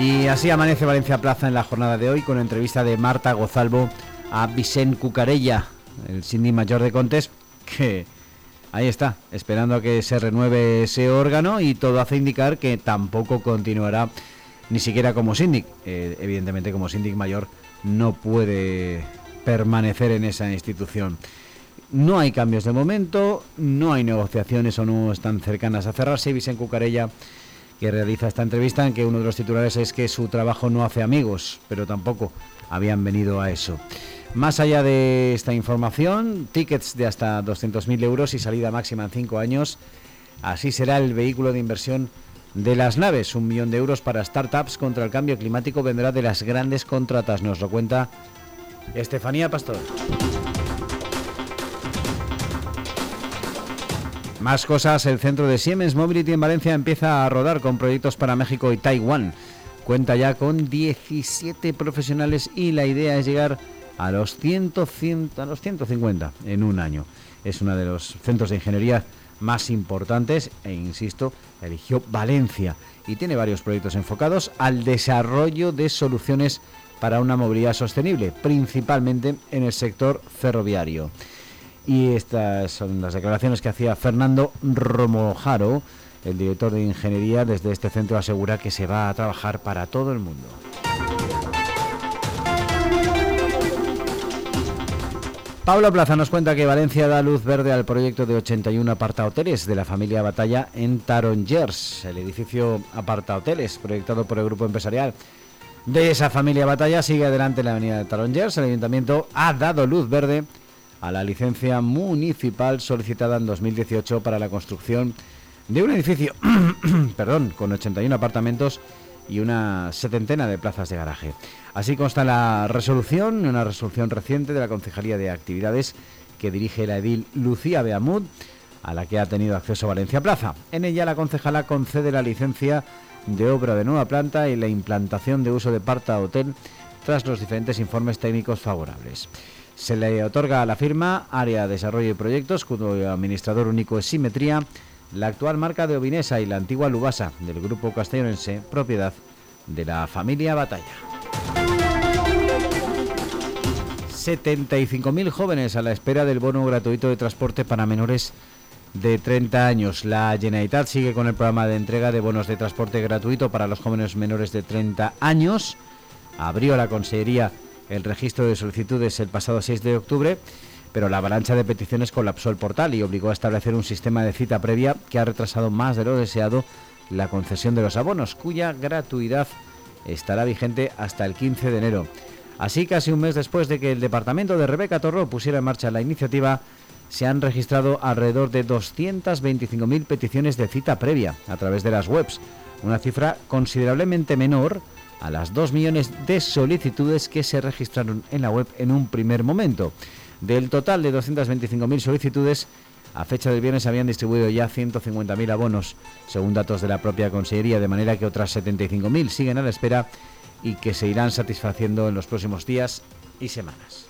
así amanece Valencia Plaza en la jornada de hoy con entrevista de Marta Gozalvo a Vicente Cucarella, el síndic mayor de Contes, que ahí está, esperando a que se renueve ese órgano y todo hace indicar que tampoco continuará ni siquiera como síndic. Eh, evidentemente como síndic mayor no puede permanecer en esa institución. No hay cambios de momento, no hay negociaciones o no están cercanas a cerrarse. Vicente Cucarella que realiza esta entrevista en que uno de los titulares es que su trabajo no hace amigos, pero tampoco habían venido a eso. Más allá de esta información, tickets de hasta 200.000 euros y salida máxima en 5 años. Así será el vehículo de inversión de las naves. Un millón de euros para startups contra el cambio climático vendrá de las grandes contratas. Nos lo cuenta Estefanía Pastor. Más cosas, el centro de Siemens Mobility en Valencia empieza a rodar con proyectos para México y Taiwán. Cuenta ya con 17 profesionales y la idea es llegar a los, 100, a los 150 en un año. Es uno de los centros de ingeniería más importantes e, insisto, eligió Valencia y tiene varios proyectos enfocados al desarrollo de soluciones para una movilidad sostenible, principalmente en el sector ferroviario. Y estas son las declaraciones que hacía Fernando Romojaro, el director de ingeniería desde este centro, asegura que se va a trabajar para todo el mundo. Pablo Plaza nos cuenta que Valencia da luz verde al proyecto de 81 apartahoteles de la familia Batalla en Tarongers. El edificio apartahoteles, proyectado por el grupo empresarial de esa familia Batalla, sigue adelante en la avenida de Tarongers. El ayuntamiento ha dado luz verde a la licencia municipal solicitada en 2018 para la construcción de un edificio, perdón, con 81 apartamentos y una setentena de plazas de garaje. Así consta la resolución, una resolución reciente de la Concejalía de Actividades que dirige la edil Lucía Beamud, a la que ha tenido acceso Valencia Plaza. En ella la concejala concede la licencia de obra de nueva planta y la implantación de uso de parta hotel los diferentes informes técnicos favorables. Se le otorga a la firma Área de Desarrollo y Proyectos, cuyo administrador único es Simetría, la actual marca de Ovinesa y la antigua Lubasa del grupo castellonense, propiedad de la familia Batalla. 75.000 jóvenes a la espera del bono gratuito de transporte para menores de 30 años. La Generalitat sigue con el programa de entrega de bonos de transporte gratuito para los jóvenes menores de 30 años. Abrió la Consejería el registro de solicitudes el pasado 6 de octubre, pero la avalancha de peticiones colapsó el portal y obligó a establecer un sistema de cita previa que ha retrasado más de lo deseado la concesión de los abonos, cuya gratuidad estará vigente hasta el 15 de enero. Así, casi un mes después de que el departamento de Rebeca Torro pusiera en marcha la iniciativa, se han registrado alrededor de 225.000 peticiones de cita previa a través de las webs, una cifra considerablemente menor a las 2 millones de solicitudes que se registraron en la web en un primer momento. Del total de 225.000 solicitudes, a fecha del viernes habían distribuido ya 150.000 abonos, según datos de la propia Consellería, de manera que otras 75.000 siguen a la espera y que se irán satisfaciendo en los próximos días y semanas.